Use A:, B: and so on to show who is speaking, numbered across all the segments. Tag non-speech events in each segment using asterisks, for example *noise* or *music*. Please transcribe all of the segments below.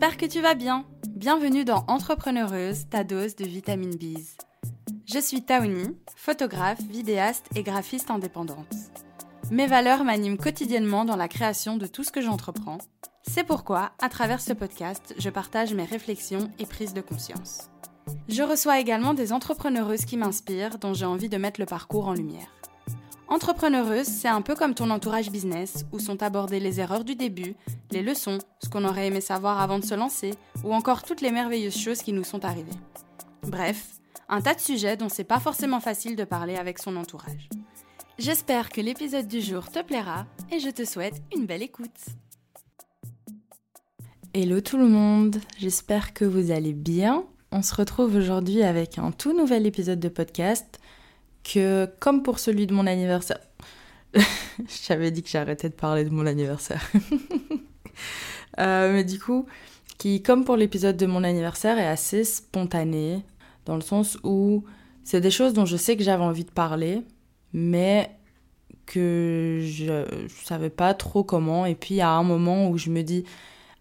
A: J'espère que tu vas bien. Bienvenue dans Entrepreneureuse, ta dose de vitamine B. Je suis Taoni, photographe, vidéaste et graphiste indépendante. Mes valeurs m'animent quotidiennement dans la création de tout ce que j'entreprends. C'est pourquoi, à travers ce podcast, je partage mes réflexions et prises de conscience. Je reçois également des entrepreneureuses qui m'inspirent, dont j'ai envie de mettre le parcours en lumière. Entrepreneureuse, c'est un peu comme ton entourage business, où sont abordées les erreurs du début, les leçons, ce qu'on aurait aimé savoir avant de se lancer, ou encore toutes les merveilleuses choses qui nous sont arrivées. Bref, un tas de sujets dont c'est pas forcément facile de parler avec son entourage. J'espère que l'épisode du jour te plaira et je te souhaite une belle écoute. Hello tout le monde, j'espère que vous allez bien. On se retrouve aujourd'hui avec un tout nouvel épisode de podcast que, comme pour celui de mon anniversaire, *laughs* j'avais dit que j'arrêtais de parler de mon anniversaire. *laughs* Euh, mais du coup, qui, comme pour l'épisode de mon anniversaire, est assez spontané, dans le sens où c'est des choses dont je sais que j'avais envie de parler, mais que je, je savais pas trop comment. Et puis, il y a un moment où je me dis,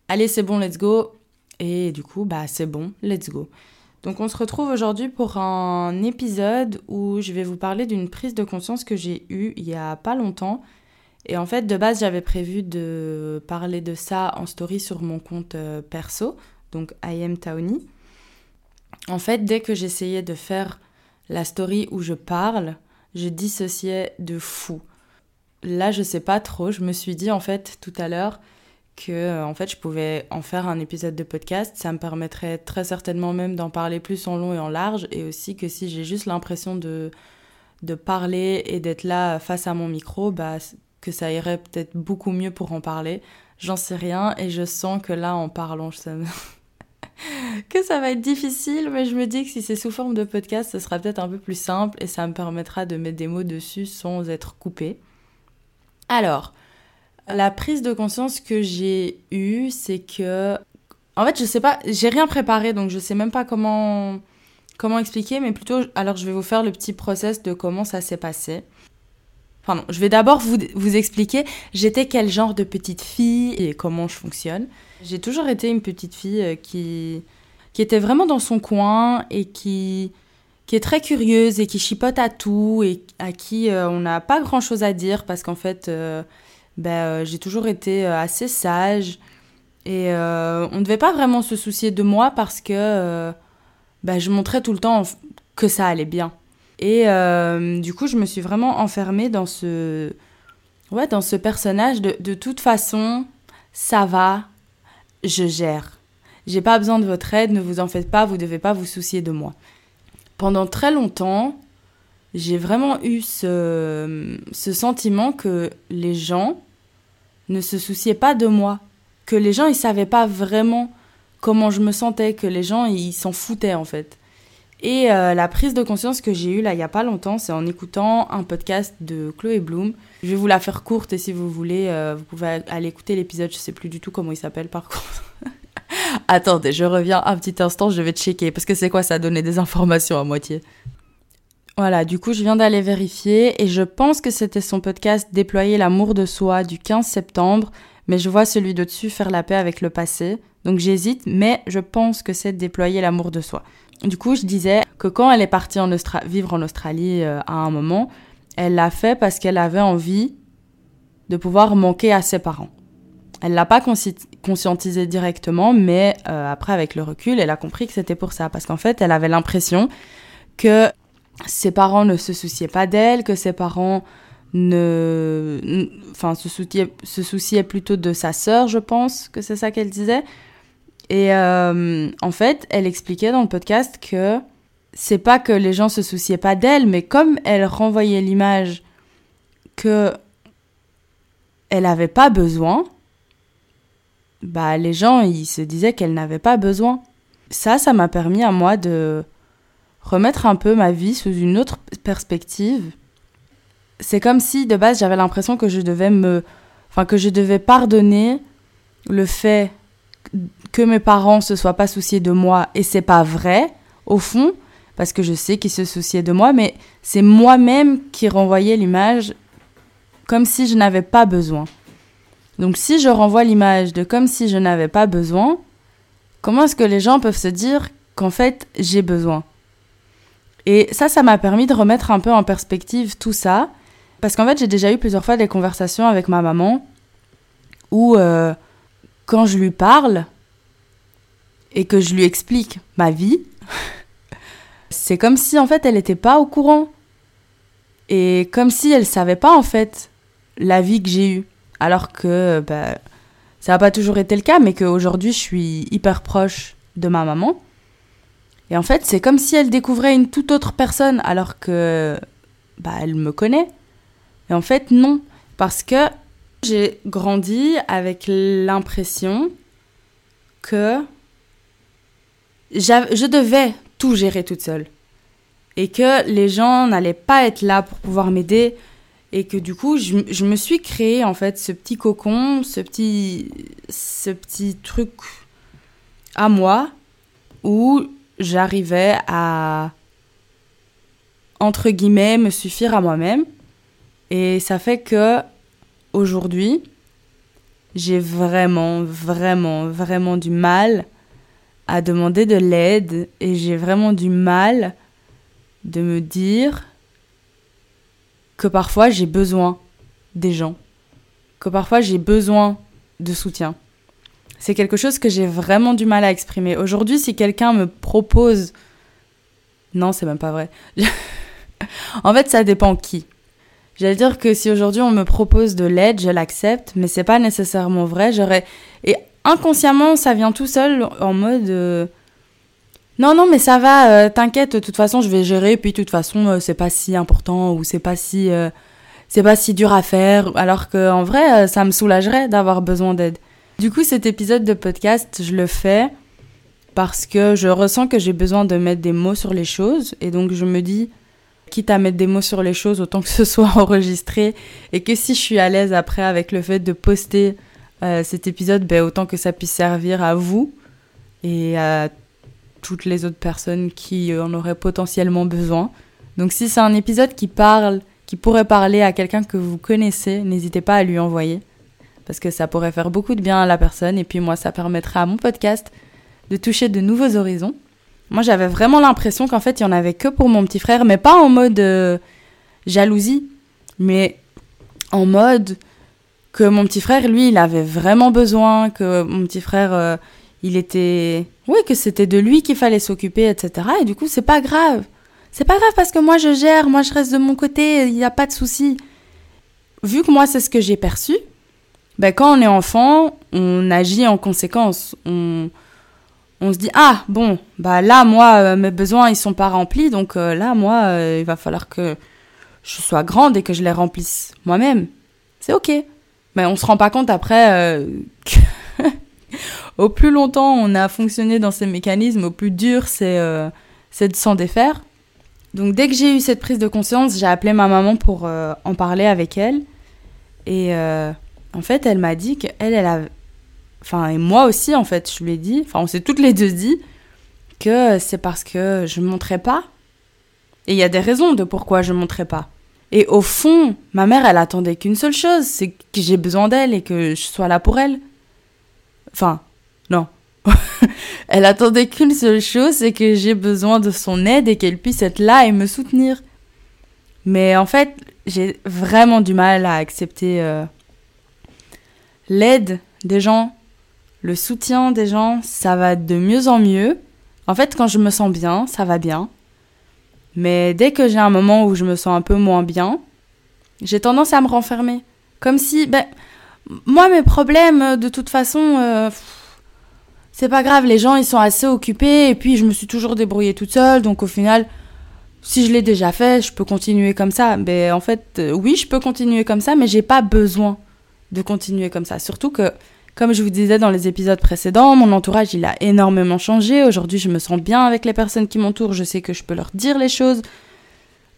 A: allez, c'est bon, let's go. Et du coup, bah, c'est bon, let's go. Donc on se retrouve aujourd'hui pour un épisode où je vais vous parler d'une prise de conscience que j'ai eue il y a pas longtemps. Et en fait, de base, j'avais prévu de parler de ça en story sur mon compte euh, perso, donc I am Taoni. En fait, dès que j'essayais de faire la story où je parle, je dissociais de fou. Là, je sais pas trop, je me suis dit en fait tout à l'heure, que euh, en fait je pouvais en faire un épisode de podcast. Ça me permettrait très certainement même d'en parler plus en long et en large et aussi que si j'ai juste l'impression de, de parler et d'être là face à mon micro, bah, que ça irait peut-être beaucoup mieux pour en parler. J'en sais rien et je sens que là en parlant, *laughs* que ça va être difficile, mais je me dis que si c'est sous forme de podcast, ce sera peut-être un peu plus simple et ça me permettra de mettre des mots dessus sans être coupé. Alors, la prise de conscience que j'ai eue, c'est que. En fait, je sais pas, j'ai rien préparé, donc je sais même pas comment, comment expliquer, mais plutôt. Alors, je vais vous faire le petit process de comment ça s'est passé. Pardon, je vais d'abord vous, vous expliquer j'étais quel genre de petite fille et comment je fonctionne. J'ai toujours été une petite fille euh, qui, qui était vraiment dans son coin et qui, qui est très curieuse et qui chipote à tout et à qui euh, on n'a pas grand chose à dire parce qu'en fait. Euh, ben, euh, j'ai toujours été euh, assez sage. Et euh, on ne devait pas vraiment se soucier de moi parce que ben, je montrais tout le temps que ça allait bien. Et du coup, je me suis vraiment enfermée dans ce, ouais, dans ce personnage de, de toute façon, ça va, je gère. J'ai pas besoin de votre aide, ne vous en faites pas, vous devez pas vous soucier de moi. Pendant très longtemps, j'ai vraiment eu ce, ce sentiment que les gens ne se souciaient pas de moi, que les gens ils savaient pas vraiment comment je me sentais, que les gens ils s'en foutaient en fait. Et euh, la prise de conscience que j'ai eue là il y a pas longtemps, c'est en écoutant un podcast de Chloé Bloom. Je vais vous la faire courte et si vous voulez, euh, vous pouvez aller écouter l'épisode. Je sais plus du tout comment il s'appelle par contre. *laughs* Attendez, je reviens un petit instant, je vais checker parce que c'est quoi ça donner des informations à moitié. Voilà, du coup, je viens d'aller vérifier et je pense que c'était son podcast Déployer l'amour de soi du 15 septembre, mais je vois celui de dessus faire la paix avec le passé. Donc j'hésite, mais je pense que c'est Déployer l'amour de soi. Du coup, je disais que quand elle est partie vivre en Australie euh, à un moment, elle l'a fait parce qu'elle avait envie de pouvoir manquer à ses parents. Elle l'a pas conscientisé directement, mais euh, après, avec le recul, elle a compris que c'était pour ça. Parce qu'en fait, elle avait l'impression que ses parents ne se souciaient pas d'elle, que ses parents ne, enfin, se souciaient, se souciaient plutôt de sa sœur, je pense que c'est ça qu'elle disait. Et euh, en fait, elle expliquait dans le podcast que c'est pas que les gens se souciaient pas d'elle, mais comme elle renvoyait l'image que elle avait pas besoin, bah les gens ils se disaient qu'elle n'avait pas besoin. Ça, ça m'a permis à moi de remettre un peu ma vie sous une autre perspective. C'est comme si de base j'avais l'impression que je devais me enfin que je devais pardonner le fait que mes parents se soient pas souciés de moi et c'est pas vrai au fond parce que je sais qu'ils se souciaient de moi mais c'est moi-même qui renvoyais l'image comme si je n'avais pas besoin. Donc si je renvoie l'image de comme si je n'avais pas besoin, Comment est-ce que les gens peuvent se dire qu'en fait j'ai besoin? Et ça, ça m'a permis de remettre un peu en perspective tout ça. Parce qu'en fait, j'ai déjà eu plusieurs fois des conversations avec ma maman où euh, quand je lui parle et que je lui explique ma vie, *laughs* c'est comme si en fait elle n'était pas au courant. Et comme si elle savait pas en fait la vie que j'ai eue. Alors que bah, ça n'a pas toujours été le cas, mais qu'aujourd'hui je suis hyper proche de ma maman. Et en fait, c'est comme si elle découvrait une toute autre personne, alors que bah, elle me connaît. Et en fait, non. Parce que j'ai grandi avec l'impression que je devais tout gérer toute seule. Et que les gens n'allaient pas être là pour pouvoir m'aider. Et que du coup, je, je, me suis créé en fait ce petit cocon, ce petit, ce petit truc à moi où j'arrivais à, entre guillemets, me suffire à moi-même. Et ça fait que aujourd'hui, j'ai vraiment, vraiment, vraiment du mal à demander de l'aide et j'ai vraiment du mal de me dire que parfois j'ai besoin des gens, que parfois j'ai besoin de soutien. C'est quelque chose que j'ai vraiment du mal à exprimer. Aujourd'hui, si quelqu'un me propose... Non, c'est même pas vrai. *laughs* en fait, ça dépend qui. J'allais dire que si aujourd'hui on me propose de l'aide, je l'accepte, mais c'est pas nécessairement vrai. J'aurais et inconsciemment, ça vient tout seul en mode euh, non non mais ça va, euh, t'inquiète, de toute façon je vais gérer. Puis de toute façon euh, c'est pas si important ou c'est pas si c'est pas si dur à faire. Alors que en vrai, ça me soulagerait d'avoir besoin d'aide. Du coup, cet épisode de podcast, je le fais parce que je ressens que j'ai besoin de mettre des mots sur les choses et donc je me dis quitte à mettre des mots sur les choses, autant que ce *laughs* soit enregistré. Et que si je suis à l'aise après avec le fait de poster euh, cet épisode, ben, autant que ça puisse servir à vous et à toutes les autres personnes qui en auraient potentiellement besoin. Donc si c'est un épisode qui parle, qui pourrait parler à quelqu'un que vous connaissez, n'hésitez pas à lui envoyer. Parce que ça pourrait faire beaucoup de bien à la personne. Et puis moi, ça permettra à mon podcast de toucher de nouveaux horizons. Moi, j'avais vraiment l'impression qu'en fait, il y en avait que pour mon petit frère, mais pas en mode euh, jalousie, mais en mode que mon petit frère, lui, il avait vraiment besoin, que mon petit frère, euh, il était... Oui, que c'était de lui qu'il fallait s'occuper, etc. Et du coup, c'est pas grave. C'est pas grave parce que moi, je gère, moi, je reste de mon côté, il n'y a pas de souci. Vu que moi, c'est ce que j'ai perçu, ben, quand on est enfant, on agit en conséquence. On on se dit ah bon bah là moi euh, mes besoins ils sont pas remplis donc euh, là moi euh, il va falloir que je sois grande et que je les remplisse moi-même. C'est ok. Mais on se rend pas compte après *laughs* au plus longtemps on a fonctionné dans ces mécanismes au plus dur c'est c'est de s'en défaire. Donc dès que j'ai eu cette prise de conscience j'ai appelé ma maman pour en parler avec elle. Et en fait elle m'a dit qu'elle elle a enfin, et moi aussi, en fait, je lui ai dit, enfin, on s'est toutes les deux dit que c'est parce que je ne montrais pas. Et il y a des raisons de pourquoi je ne montrais pas. Et au fond, ma mère, elle attendait qu'une seule chose, c'est que j'ai besoin d'elle et que je sois là pour elle. Enfin, non. *laughs* elle attendait qu'une seule chose, c'est que j'ai besoin de son aide et qu'elle puisse être là et me soutenir. Mais en fait, j'ai vraiment du mal à accepter euh, l'aide des gens le soutien des gens, ça va de mieux en mieux. En fait, quand je me sens bien, ça va bien. Mais dès que j'ai un moment où je me sens un peu moins bien, j'ai tendance à me renfermer. Comme si, ben, moi, mes problèmes, de toute façon, euh, c'est pas grave, les gens, ils sont assez occupés, et puis je me suis toujours débrouillée toute seule, donc au final, si je l'ai déjà fait, je peux continuer comme ça. Mais en fait, euh, oui, je peux continuer comme ça, mais j'ai pas besoin de continuer comme ça. Surtout que comme je vous disais dans les épisodes précédents, mon entourage, il a énormément changé. Aujourd'hui, je me sens bien avec les personnes qui m'entourent. Je sais que je peux leur dire les choses.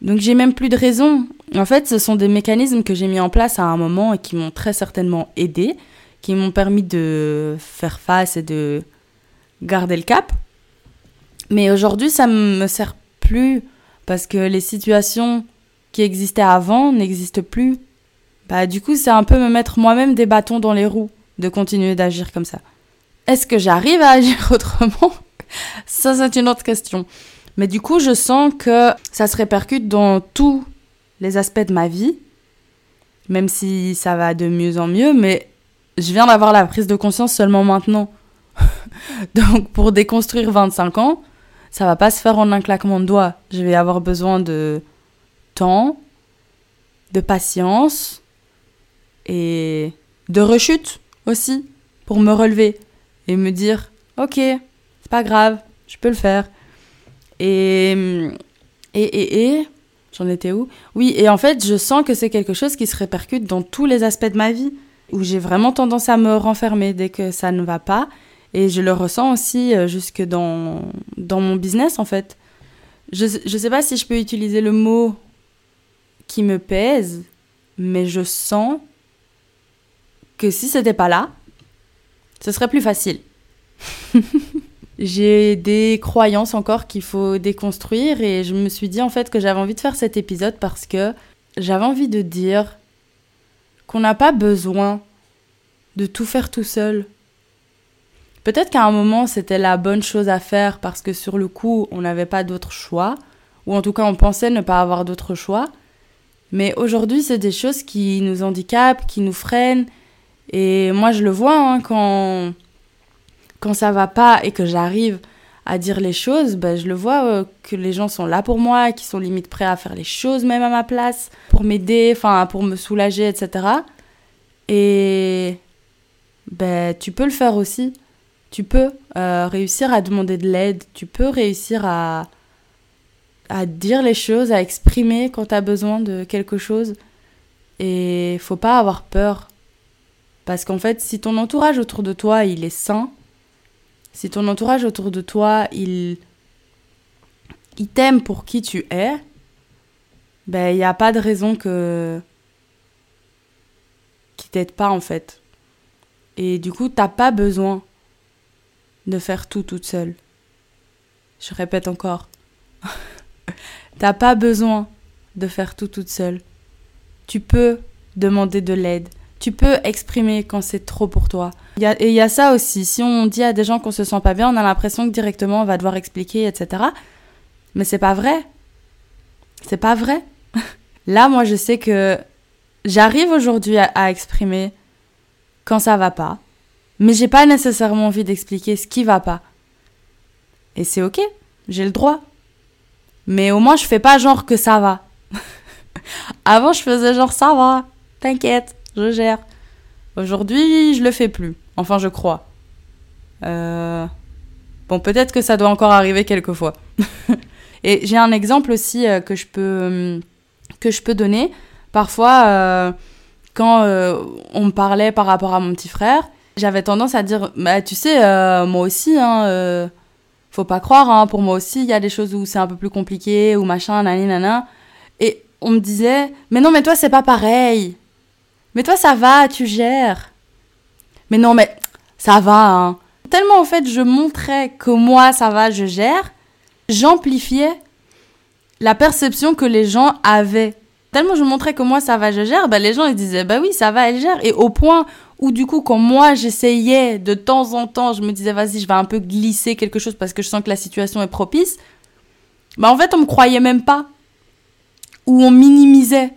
A: Donc, j'ai même plus de raison. En fait, ce sont des mécanismes que j'ai mis en place à un moment et qui m'ont très certainement aidé, qui m'ont permis de faire face et de garder le cap. Mais aujourd'hui, ça ne me sert plus parce que les situations qui existaient avant n'existent plus. Bah, du coup, c'est un peu me mettre moi-même des bâtons dans les roues de continuer d'agir comme ça. Est-ce que j'arrive à agir *laughs* autrement? Ça, c'est une autre question. Mais du coup, je sens que ça se répercute dans tous les aspects de ma vie, même si ça va de mieux en mieux, mais je viens d'avoir la prise de conscience seulement maintenant. *laughs* Donc, pour déconstruire 25 ans, ça va pas se faire en un claquement de doigts. Je vais avoir besoin de temps, de patience et de rechute aussi pour me relever et me dire ok c'est pas grave je peux le faire. Et et et, et j'en étais où? Oui et en fait je sens que c'est quelque chose qui se répercute dans tous les aspects de ma vie où j'ai vraiment tendance à me renfermer dès que ça ne va pas. Et je le ressens aussi euh, jusque dans dans mon business en fait. Je je sais pas si je peux utiliser le mot qui me pèse mais je sens que si c'était pas là, ce serait plus facile. *laughs* J'ai des croyances encore qu'il faut déconstruire et je me suis dit en fait que j'avais envie de faire cet épisode parce que j'avais envie de dire qu'on n'a pas besoin de tout faire tout seul. Peut-être qu'à un moment c'était la bonne chose à faire parce que sur le coup on n'avait pas d'autre choix, ou en tout cas on pensait ne pas avoir d'autre choix, mais aujourd'hui, c'est des choses qui nous handicapent, qui nous freinent. Et moi, je le vois hein, quand, quand ça va pas et que j'arrive à dire les choses, ben, je le vois euh, que les gens sont là pour moi, qui sont limite prêts à faire les choses même à ma place, pour m'aider, enfin pour me soulager, etc. Et ben, tu peux le faire aussi. Tu peux euh, réussir à demander de l'aide, tu peux réussir à, à dire les choses, à exprimer quand tu as besoin de quelque chose. Et faut pas avoir peur. Parce qu'en fait, si ton entourage autour de toi, il est sain, si ton entourage autour de toi, il, il t'aime pour qui tu es, ben il n'y a pas de raison que qui t'aide pas en fait. Et du coup, t'as pas besoin de faire tout toute seule. Je répète encore. *laughs* T'as pas besoin de faire tout toute seule. Tu peux demander de l'aide. Tu peux exprimer quand c'est trop pour toi. et il y a ça aussi. Si on dit à des gens qu'on se sent pas bien, on a l'impression que directement on va devoir expliquer, etc. Mais c'est pas vrai. C'est pas vrai. *laughs* Là, moi, je sais que j'arrive aujourd'hui à, à, exprimer quand ça va pas. Mais j'ai pas nécessairement envie d'expliquer ce qui va pas. Et c'est ok. J'ai le droit. Mais au moins, je fais pas genre que ça va. *laughs* Avant, je faisais genre ça va, t'inquiète, je gère. Aujourd'hui, je le fais plus. Enfin, je crois. Euh... Bon, peut-être que ça doit encore arriver quelquefois. *laughs* Et j'ai un exemple aussi euh, que, je peux, hum, que je peux donner. Parfois, euh, quand on me parlait par rapport à mon petit frère, j'avais tendance à dire bah, Tu sais, moi aussi, hein faut pas croire, hein, pour moi aussi, il y a des choses où c'est un peu plus compliqué, ou machin, nani, nana. Et on me disait, mais non, mais toi, c'est pas pareil. Mais toi, ça va, tu gères. Mais non, mais ça va, hein. Tellement, en fait, je montrais que moi, ça va, je gère, j'amplifiais la perception que les gens avaient. Tellement je montrais que moi, ça va, je gère, bah, les gens, ils disaient, bah oui, ça va, elle gère. Et au point ou du coup, quand moi j'essayais de temps en temps, je me disais vas-y, je vais un peu glisser quelque chose parce que je sens que la situation est propice, bah en fait, on me croyait même pas. Ou on minimisait.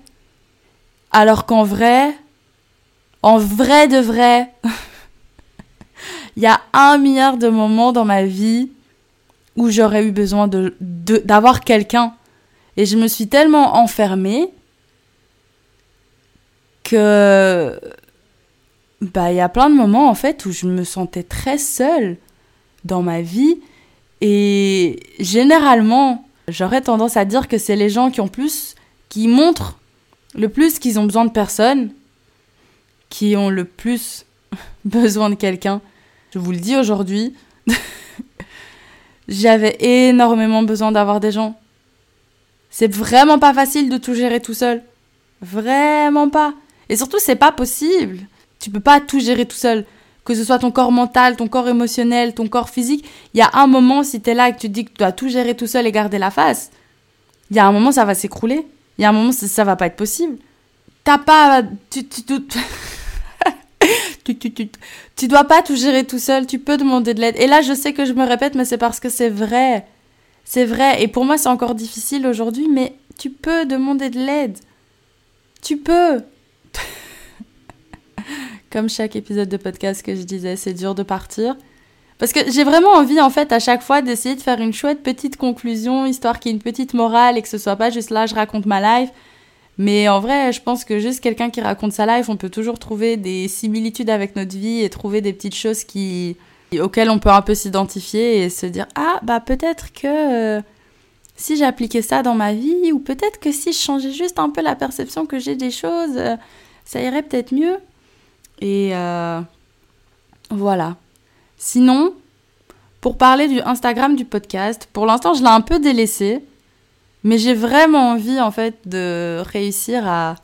A: Alors qu'en vrai, en vrai de vrai, *laughs* il y a un milliard de moments dans ma vie où j'aurais eu besoin d'avoir quelqu'un. Et je me suis tellement enfermée que bah, il y a plein de moments en fait où je me sentais très seule dans ma vie et généralement, j'aurais tendance à dire que c'est les gens qui ont plus qui montrent le plus qu'ils ont besoin de personne qui ont le plus *laughs* besoin de quelqu'un. Je vous le dis aujourd'hui, *laughs* j'avais énormément besoin d'avoir des gens. C'est vraiment pas facile de tout gérer tout seul. Vraiment pas. Et surtout, c'est pas possible. Tu peux pas tout gérer tout seul. Que ce soit ton corps mental, ton corps émotionnel, ton corps physique. Il y a un moment, si tu es là et que tu te dis que tu dois tout gérer tout seul et garder la face, il y a un moment, ça va s'écrouler. Il y a un moment, ça, ça va pas être possible. T'as pas. Tu, tu, Tu, *laughs* tu, tu, tu dois pas tout gérer tout seul, tu peux demander de l'aide. Et là, je sais que je me répète, mais c'est parce que c'est vrai. C'est vrai. Et pour moi, c'est encore difficile aujourd'hui, mais tu peux demander de l'aide. Tu peux. *laughs* Comme chaque épisode de podcast que je disais, c'est dur de partir. Parce que j'ai vraiment envie, en fait, à chaque fois d'essayer de faire une chouette petite conclusion, histoire qu'il y ait une petite morale et que ce soit pas juste là, je raconte ma life. Mais en vrai, je pense que juste quelqu'un qui raconte sa life, on peut toujours trouver des similitudes avec notre vie et trouver des petites choses qui, auxquelles on peut un peu s'identifier et se dire Ah, bah peut-être que euh, si j'appliquais ça dans ma vie, ou peut-être que si je changeais juste un peu la perception que j'ai des choses, euh, ça irait peut-être mieux. Et euh, voilà. Sinon, pour parler du Instagram du podcast, pour l'instant, je l'ai un peu délaissé. Mais j'ai vraiment envie, en fait, de réussir à,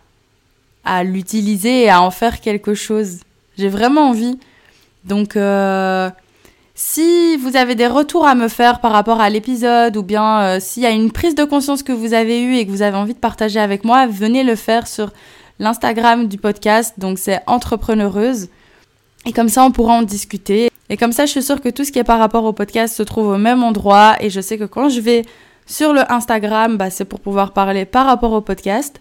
A: l'utiliser et à en faire quelque chose. J'ai vraiment envie. Donc, euh, si vous avez des retours à me faire par rapport à l'épisode ou bien euh, s'il y a une prise de conscience que vous avez eue et que vous avez envie de partager avec moi, venez le faire sur l'Instagram du podcast. Donc, c'est entrepreneureuse. Et comme ça, on pourra en discuter. Et comme ça, je suis sûre que tout ce qui est par rapport au podcast se trouve au même endroit. Et je sais que quand je vais sur le Instagram, bah, c'est pour pouvoir parler par rapport au podcast.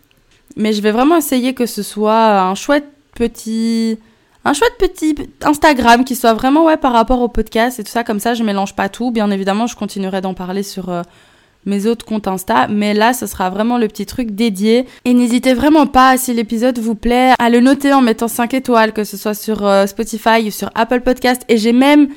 A: Mais je vais vraiment essayer que ce soit un chouette petit un chouette petit Instagram qui soit vraiment ouais par rapport au podcast et tout ça. Comme ça je mélange pas tout. Bien évidemment je continuerai d'en parler sur euh, mes autres comptes Insta. Mais là ce sera vraiment le petit truc dédié. Et n'hésitez vraiment pas si l'épisode vous plaît à le noter en mettant 5 étoiles que ce soit sur euh, Spotify ou sur Apple Podcast. Et j'ai même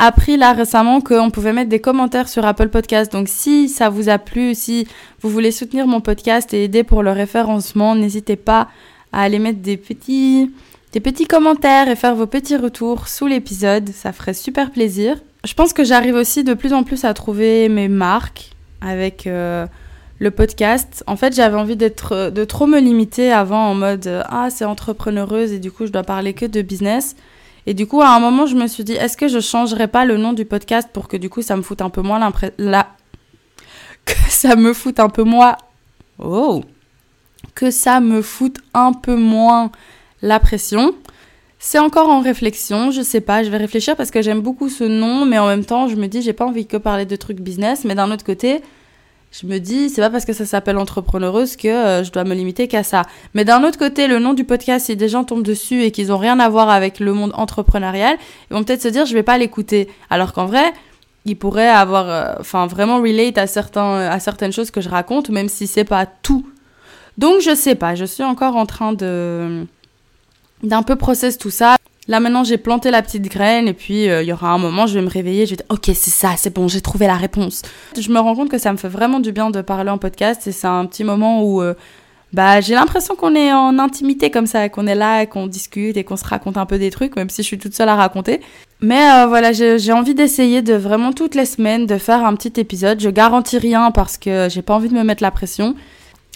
A: appris là récemment qu'on pouvait mettre des commentaires sur Apple Podcast. Donc si ça vous a plu, si vous voulez soutenir mon podcast et aider pour le référencement, n'hésitez pas à aller mettre des petits, des petits commentaires et faire vos petits retours sous l'épisode. Ça ferait super plaisir. Je pense que j'arrive aussi de plus en plus à trouver mes marques avec euh, le podcast. En fait, j'avais envie d'être de trop me limiter avant en mode ah c'est entrepreneureuse et du coup je dois parler que de business. Et du coup, à un moment, je me suis dit, est-ce que je changerais pas le nom du podcast pour que du coup, ça me foute un peu moins l'impression... La... Que ça me foute un peu moins... Oh Que ça me foute un peu moins la pression. C'est encore en réflexion, je sais pas, je vais réfléchir parce que j'aime beaucoup ce nom, mais en même temps, je me dis, j'ai pas envie que parler de trucs business, mais d'un autre côté, je me dis, c'est pas parce que ça s'appelle entrepreneureuse que euh, je dois me limiter qu'à ça. Mais d'un autre côté, le nom du podcast, si des gens tombent dessus et qu'ils ont rien à voir avec le monde entrepreneurial, ils vont peut-être se dire, je vais pas l'écouter. Alors qu'en vrai, ils pourraient avoir, euh, enfin, vraiment relate à certains, à certaines choses que je raconte, même si c'est pas tout. Donc, je sais pas, je suis encore en train de, d'un peu process tout ça. Là maintenant j'ai planté la petite graine et puis euh, il y aura un moment je vais me réveiller, je vais dire ok c'est ça, c'est bon, j'ai trouvé la réponse. Je me rends compte que ça me fait vraiment du bien de parler en podcast et c'est un petit moment où euh, bah j'ai l'impression qu'on est en intimité comme ça, qu'on est là, qu'on discute et qu'on se raconte un peu des trucs, même si je suis toute seule à raconter. Mais euh, voilà, j'ai envie d'essayer de vraiment toutes les semaines de faire un petit épisode. Je garantis rien parce que j'ai pas envie de me mettre la pression.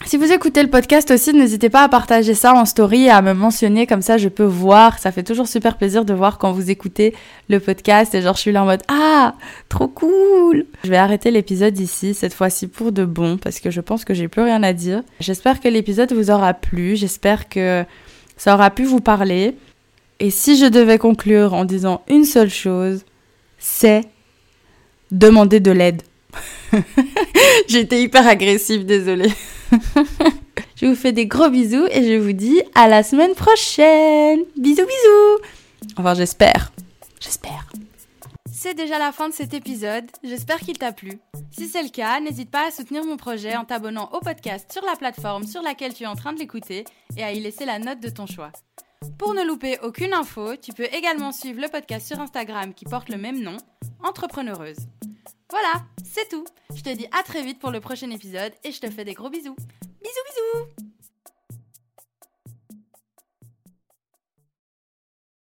A: Si vous écoutez le podcast aussi, n'hésitez pas à partager ça en story et à me mentionner, comme ça je peux voir. Ça fait toujours super plaisir de voir quand vous écoutez le podcast et genre je suis là en mode Ah, trop cool Je vais arrêter l'épisode ici, cette fois-ci pour de bon, parce que je pense que j'ai plus rien à dire. J'espère que l'épisode vous aura plu, j'espère que ça aura pu vous parler. Et si je devais conclure en disant une seule chose, c'est demander de l'aide. *laughs* Été hyper agressive, désolée. *laughs* je vous fais des gros bisous et je vous dis à la semaine prochaine. Bisous, bisous. Enfin, j'espère. J'espère. C'est déjà la fin de cet épisode. J'espère qu'il t'a plu. Si c'est le cas, n'hésite pas à soutenir mon projet en t'abonnant au podcast sur la plateforme sur laquelle tu es en train de l'écouter et à y laisser la note de ton choix. Pour ne louper aucune info, tu peux également suivre le podcast sur Instagram qui porte le même nom, Entrepreneureuse. Voilà, c'est tout. Je te dis à très vite pour le prochain épisode et je te fais des gros bisous. Bisous bisous